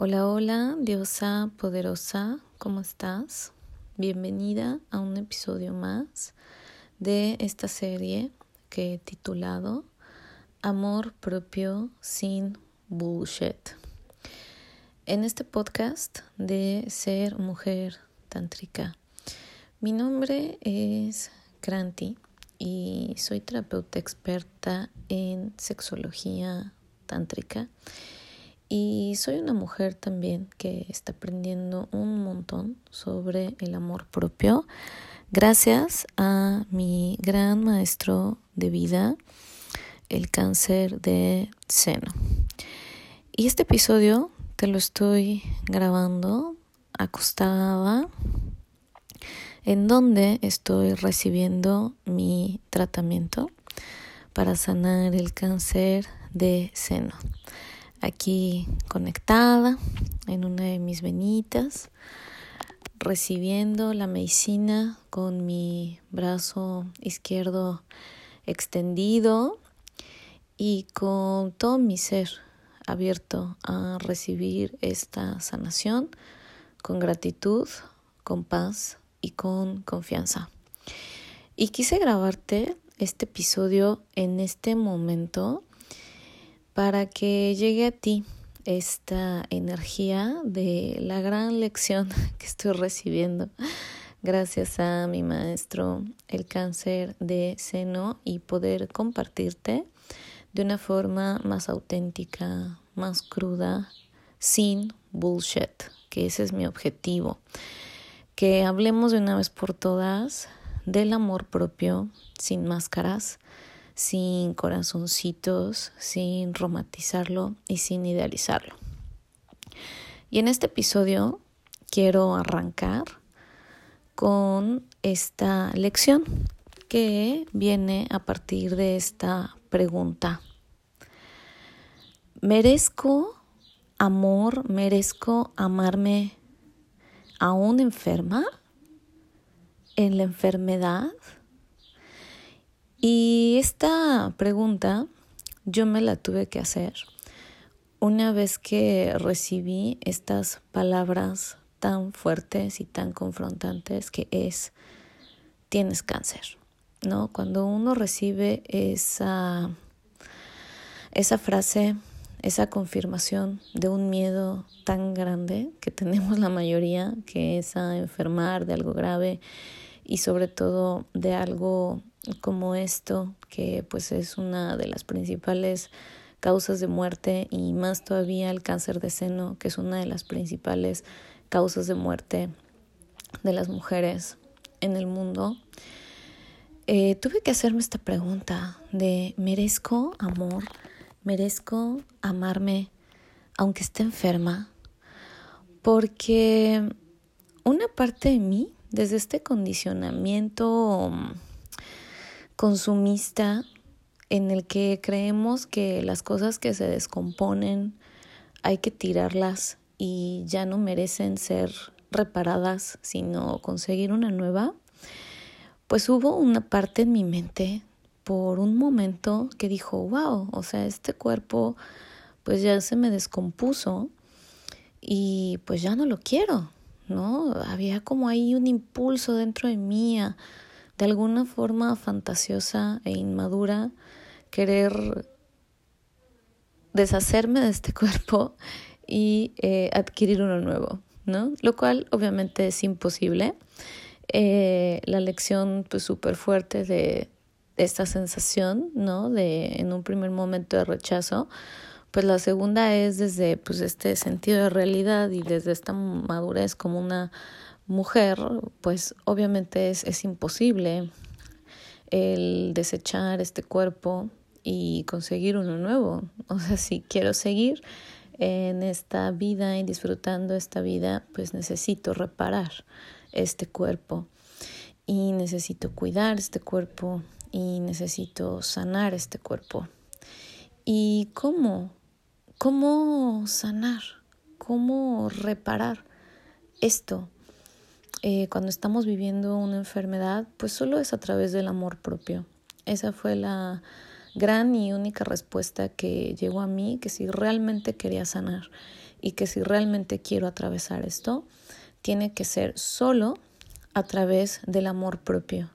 Hola, hola, diosa poderosa, ¿cómo estás? Bienvenida a un episodio más de esta serie que he titulado Amor propio sin bullshit. En este podcast de Ser Mujer Tántrica, mi nombre es Kranti y soy terapeuta experta en sexología tántrica. Y soy una mujer también que está aprendiendo un montón sobre el amor propio gracias a mi gran maestro de vida, el cáncer de seno. Y este episodio te lo estoy grabando acostada en donde estoy recibiendo mi tratamiento para sanar el cáncer de seno. Aquí conectada en una de mis venitas, recibiendo la medicina con mi brazo izquierdo extendido y con todo mi ser abierto a recibir esta sanación con gratitud, con paz y con confianza. Y quise grabarte este episodio en este momento para que llegue a ti esta energía de la gran lección que estoy recibiendo. Gracias a mi maestro el cáncer de seno y poder compartirte de una forma más auténtica, más cruda, sin bullshit, que ese es mi objetivo. Que hablemos de una vez por todas del amor propio sin máscaras, sin corazoncitos, sin romantizarlo y sin idealizarlo. Y en este episodio quiero arrancar con esta lección que viene a partir de esta pregunta. ¿Merezco amor? ¿Merezco amarme aún enferma, en la enfermedad. Y esta pregunta yo me la tuve que hacer una vez que recibí estas palabras tan fuertes y tan confrontantes que es tienes cáncer, ¿no? Cuando uno recibe esa esa frase esa confirmación de un miedo tan grande que tenemos la mayoría, que es a enfermar de algo grave y sobre todo de algo como esto, que pues es una de las principales causas de muerte y más todavía el cáncer de seno, que es una de las principales causas de muerte de las mujeres en el mundo. Eh, tuve que hacerme esta pregunta de ¿merezco amor? merezco amarme aunque esté enferma, porque una parte de mí, desde este condicionamiento consumista en el que creemos que las cosas que se descomponen hay que tirarlas y ya no merecen ser reparadas, sino conseguir una nueva, pues hubo una parte en mi mente por un momento que dijo, wow, o sea, este cuerpo pues ya se me descompuso y pues ya no lo quiero, ¿no? Había como ahí un impulso dentro de mí de alguna forma fantasiosa e inmadura querer deshacerme de este cuerpo y eh, adquirir uno nuevo, ¿no? Lo cual obviamente es imposible. Eh, la lección pues súper fuerte de esta sensación, ¿no? De en un primer momento de rechazo, pues la segunda es desde pues este sentido de realidad y desde esta madurez como una mujer, pues obviamente es, es imposible el desechar este cuerpo y conseguir uno nuevo. O sea, si quiero seguir en esta vida y disfrutando esta vida, pues necesito reparar este cuerpo y necesito cuidar este cuerpo y necesito sanar este cuerpo. ¿Y cómo? ¿Cómo sanar? ¿Cómo reparar esto? Eh, cuando estamos viviendo una enfermedad, pues solo es a través del amor propio. Esa fue la gran y única respuesta que llegó a mí, que si realmente quería sanar y que si realmente quiero atravesar esto, tiene que ser solo a través del amor propio.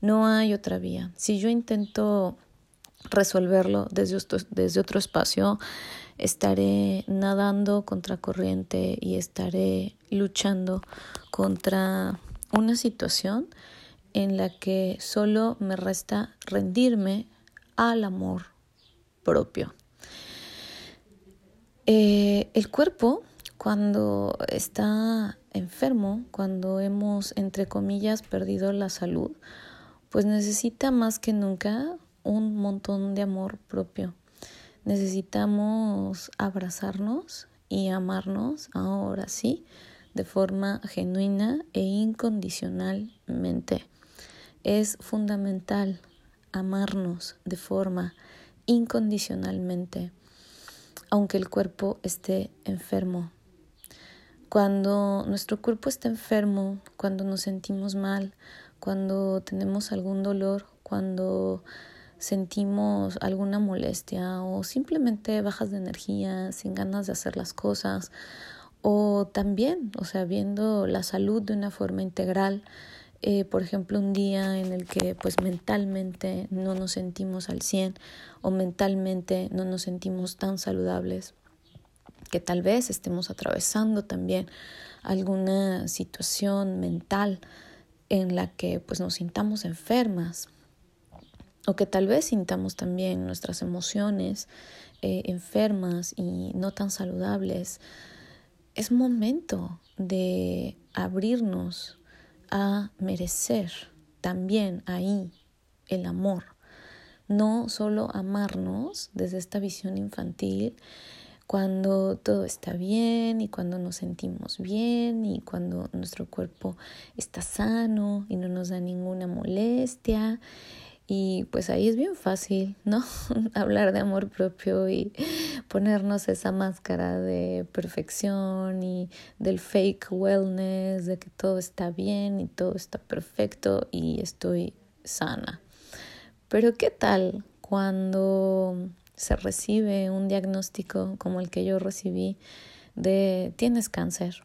No hay otra vía. Si yo intento resolverlo desde, desde otro espacio, estaré nadando contra corriente y estaré luchando contra una situación en la que solo me resta rendirme al amor propio. Eh, el cuerpo, cuando está enfermo, cuando hemos, entre comillas, perdido la salud, pues necesita más que nunca un montón de amor propio. Necesitamos abrazarnos y amarnos ahora sí, de forma genuina e incondicionalmente. Es fundamental amarnos de forma incondicionalmente, aunque el cuerpo esté enfermo. Cuando nuestro cuerpo está enfermo, cuando nos sentimos mal, cuando tenemos algún dolor, cuando sentimos alguna molestia o simplemente bajas de energía, sin ganas de hacer las cosas, o también, o sea, viendo la salud de una forma integral, eh, por ejemplo, un día en el que pues mentalmente no nos sentimos al 100 o mentalmente no nos sentimos tan saludables, que tal vez estemos atravesando también alguna situación mental en la que pues nos sintamos enfermas o que tal vez sintamos también nuestras emociones eh, enfermas y no tan saludables, es momento de abrirnos a merecer también ahí el amor, no solo amarnos desde esta visión infantil cuando todo está bien y cuando nos sentimos bien y cuando nuestro cuerpo está sano y no nos da ninguna molestia y pues ahí es bien fácil, ¿no? Hablar de amor propio y ponernos esa máscara de perfección y del fake wellness, de que todo está bien y todo está perfecto y estoy sana. Pero ¿qué tal cuando se recibe un diagnóstico como el que yo recibí de tienes cáncer?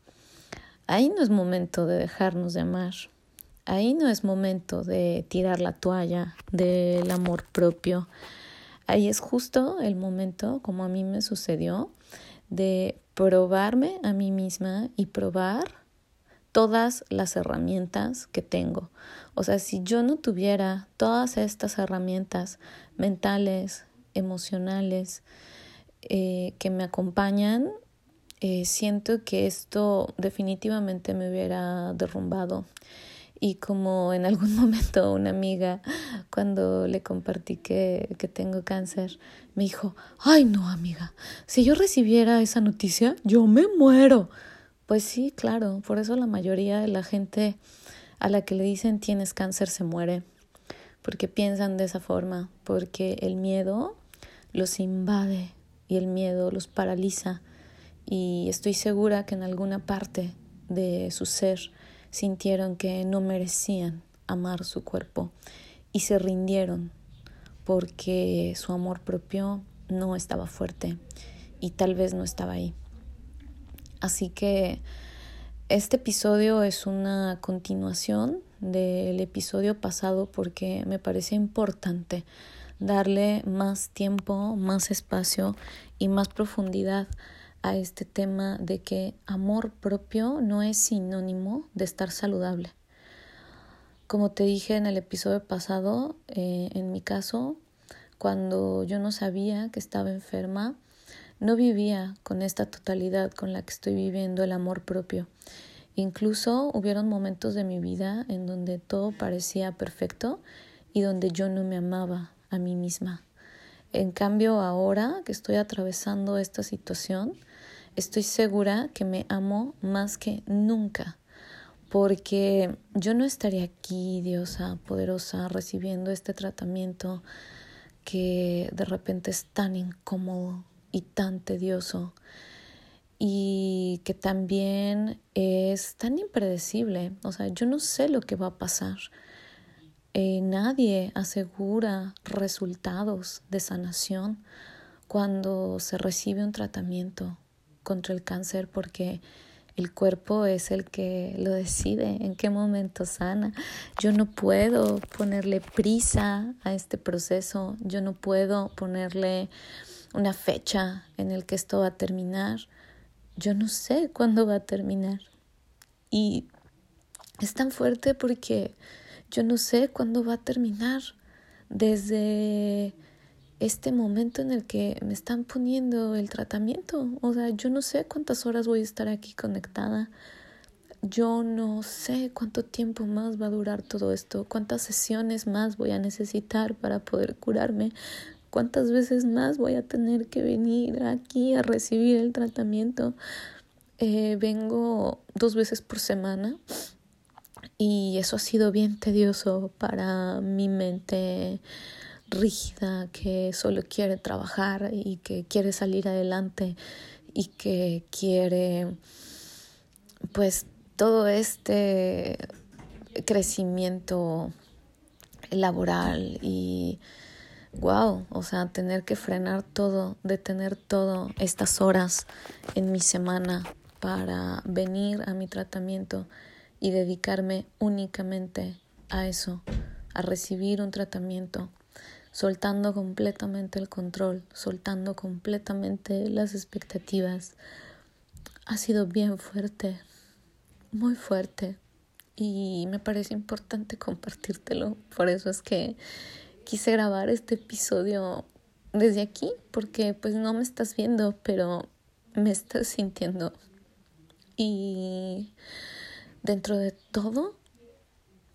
Ahí no es momento de dejarnos de amar Ahí no es momento de tirar la toalla del amor propio. Ahí es justo el momento, como a mí me sucedió, de probarme a mí misma y probar todas las herramientas que tengo. O sea, si yo no tuviera todas estas herramientas mentales, emocionales, eh, que me acompañan, eh, siento que esto definitivamente me hubiera derrumbado. Y como en algún momento una amiga, cuando le compartí que, que tengo cáncer, me dijo, ay no amiga, si yo recibiera esa noticia, yo me muero. Pues sí, claro, por eso la mayoría de la gente a la que le dicen tienes cáncer se muere, porque piensan de esa forma, porque el miedo los invade y el miedo los paraliza y estoy segura que en alguna parte de su ser sintieron que no merecían amar su cuerpo y se rindieron porque su amor propio no estaba fuerte y tal vez no estaba ahí. Así que este episodio es una continuación del episodio pasado porque me parece importante darle más tiempo, más espacio y más profundidad a este tema de que amor propio no es sinónimo de estar saludable. Como te dije en el episodio pasado, eh, en mi caso, cuando yo no sabía que estaba enferma, no vivía con esta totalidad con la que estoy viviendo el amor propio. Incluso hubieron momentos de mi vida en donde todo parecía perfecto y donde yo no me amaba a mí misma. En cambio, ahora que estoy atravesando esta situación, estoy segura que me amo más que nunca, porque yo no estaría aquí, diosa poderosa, recibiendo este tratamiento que de repente es tan incómodo y tan tedioso y que también es tan impredecible. O sea, yo no sé lo que va a pasar. Eh, nadie asegura resultados de sanación cuando se recibe un tratamiento contra el cáncer porque el cuerpo es el que lo decide en qué momento sana. Yo no puedo ponerle prisa a este proceso, yo no puedo ponerle una fecha en el que esto va a terminar. Yo no sé cuándo va a terminar. Y es tan fuerte porque yo no sé cuándo va a terminar. Desde este momento en el que me están poniendo el tratamiento. O sea, yo no sé cuántas horas voy a estar aquí conectada. Yo no sé cuánto tiempo más va a durar todo esto, cuántas sesiones más voy a necesitar para poder curarme, cuántas veces más voy a tener que venir aquí a recibir el tratamiento. Eh, vengo dos veces por semana y eso ha sido bien tedioso para mi mente rígida que solo quiere trabajar y que quiere salir adelante y que quiere pues todo este crecimiento laboral y wow, o sea, tener que frenar todo, detener todo estas horas en mi semana para venir a mi tratamiento y dedicarme únicamente a eso, a recibir un tratamiento soltando completamente el control, soltando completamente las expectativas. Ha sido bien fuerte, muy fuerte y me parece importante compartírtelo. Por eso es que quise grabar este episodio desde aquí porque pues no me estás viendo, pero me estás sintiendo. Y dentro de todo,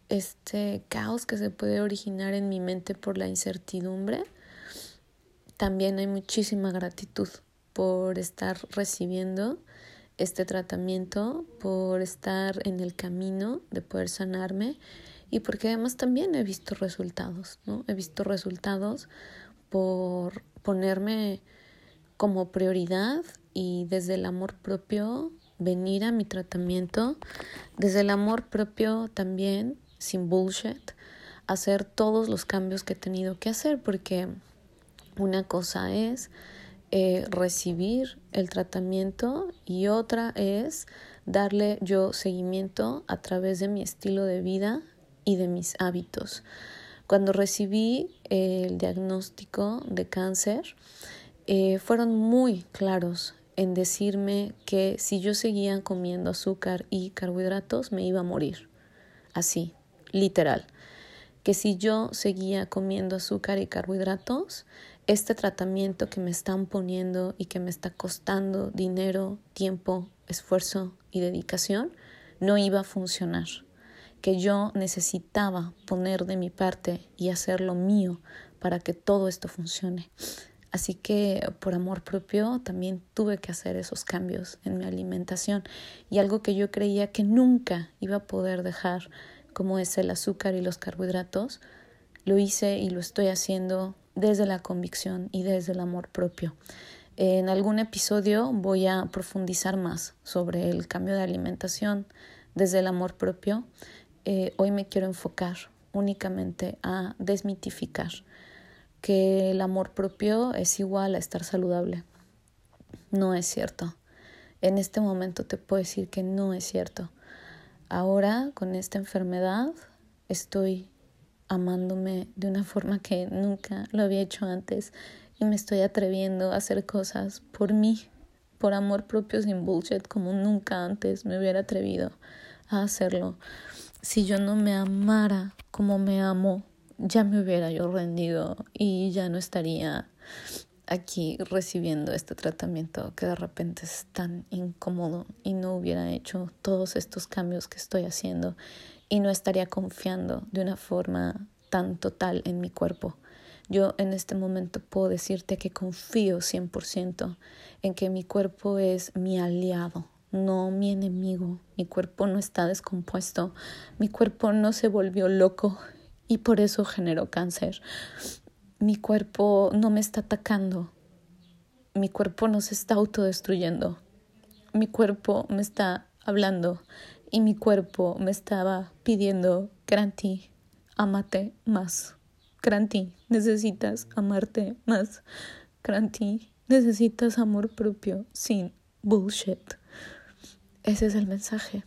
este caos que se puede originar en mi mente por la incertidumbre, también hay muchísima gratitud por estar recibiendo este tratamiento, por estar en el camino de poder sanarme y porque además también he visto resultados, ¿no? He visto resultados por ponerme como prioridad y desde el amor propio venir a mi tratamiento, desde el amor propio también sin bullshit, hacer todos los cambios que he tenido que hacer, porque una cosa es eh, recibir el tratamiento y otra es darle yo seguimiento a través de mi estilo de vida y de mis hábitos. Cuando recibí el diagnóstico de cáncer, eh, fueron muy claros en decirme que si yo seguía comiendo azúcar y carbohidratos me iba a morir. Así, literal, que si yo seguía comiendo azúcar y carbohidratos, este tratamiento que me están poniendo y que me está costando dinero, tiempo, esfuerzo y dedicación, no iba a funcionar, que yo necesitaba poner de mi parte y hacer lo mío para que todo esto funcione. Así que por amor propio también tuve que hacer esos cambios en mi alimentación y algo que yo creía que nunca iba a poder dejar como es el azúcar y los carbohidratos, lo hice y lo estoy haciendo desde la convicción y desde el amor propio. En algún episodio voy a profundizar más sobre el cambio de alimentación desde el amor propio. Eh, hoy me quiero enfocar únicamente a desmitificar que el amor propio es igual a estar saludable. No es cierto. En este momento te puedo decir que no es cierto. Ahora con esta enfermedad estoy amándome de una forma que nunca lo había hecho antes y me estoy atreviendo a hacer cosas por mí, por amor propio sin bullshit como nunca antes me hubiera atrevido a hacerlo. Si yo no me amara como me amo, ya me hubiera yo rendido y ya no estaría aquí recibiendo este tratamiento que de repente es tan incómodo y no hubiera hecho todos estos cambios que estoy haciendo y no estaría confiando de una forma tan total en mi cuerpo. Yo en este momento puedo decirte que confío 100% en que mi cuerpo es mi aliado, no mi enemigo. Mi cuerpo no está descompuesto, mi cuerpo no se volvió loco y por eso generó cáncer mi cuerpo no me está atacando, mi cuerpo no se está autodestruyendo, mi cuerpo me está hablando y mi cuerpo me estaba pidiendo, Granti, amate más. Granti, necesitas amarte más. Granti, necesitas amor propio sin bullshit. Ese es el mensaje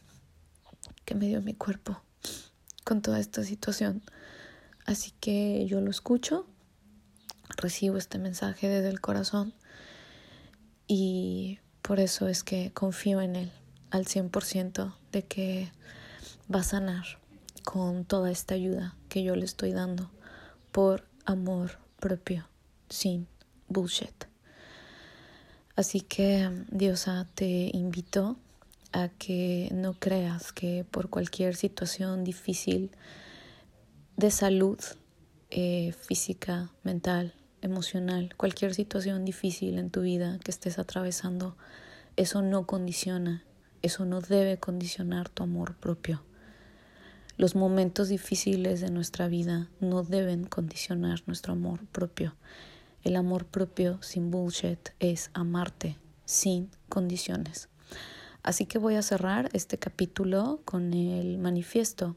que me dio mi cuerpo con toda esta situación. Así que yo lo escucho, recibo este mensaje desde el corazón y por eso es que confío en él al 100% de que va a sanar con toda esta ayuda que yo le estoy dando por amor propio, sin bullshit. Así que, Diosa, te invito a que no creas que por cualquier situación difícil de salud eh, física, mental, emocional, cualquier situación difícil en tu vida que estés atravesando, eso no condiciona, eso no debe condicionar tu amor propio. Los momentos difíciles de nuestra vida no deben condicionar nuestro amor propio. El amor propio sin bullshit es amarte sin condiciones. Así que voy a cerrar este capítulo con el manifiesto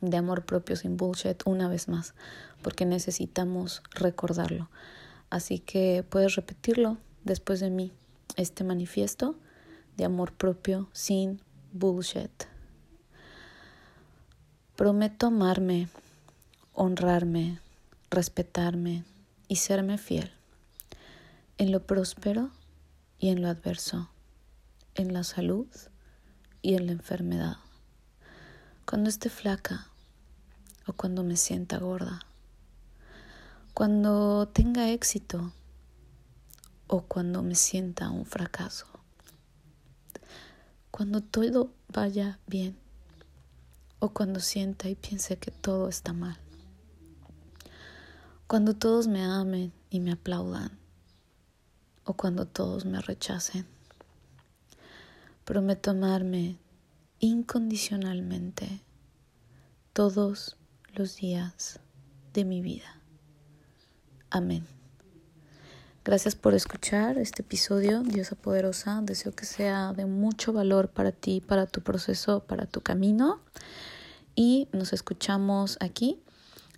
de amor propio sin bullshit una vez más, porque necesitamos recordarlo. Así que puedes repetirlo después de mí, este manifiesto de amor propio sin bullshit. Prometo amarme, honrarme, respetarme y serme fiel en lo próspero y en lo adverso, en la salud y en la enfermedad, cuando esté flaca o cuando me sienta gorda, cuando tenga éxito o cuando me sienta un fracaso, cuando todo vaya bien o cuando sienta y piense que todo está mal. Cuando todos me amen y me aplaudan o cuando todos me rechacen. Prometo amarme incondicionalmente todos los días de mi vida. Amén. Gracias por escuchar este episodio, Diosa Poderosa. Deseo que sea de mucho valor para ti, para tu proceso, para tu camino. Y nos escuchamos aquí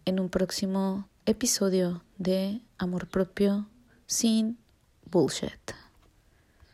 en un próximo episodio de Amor Propio sin Bullshit.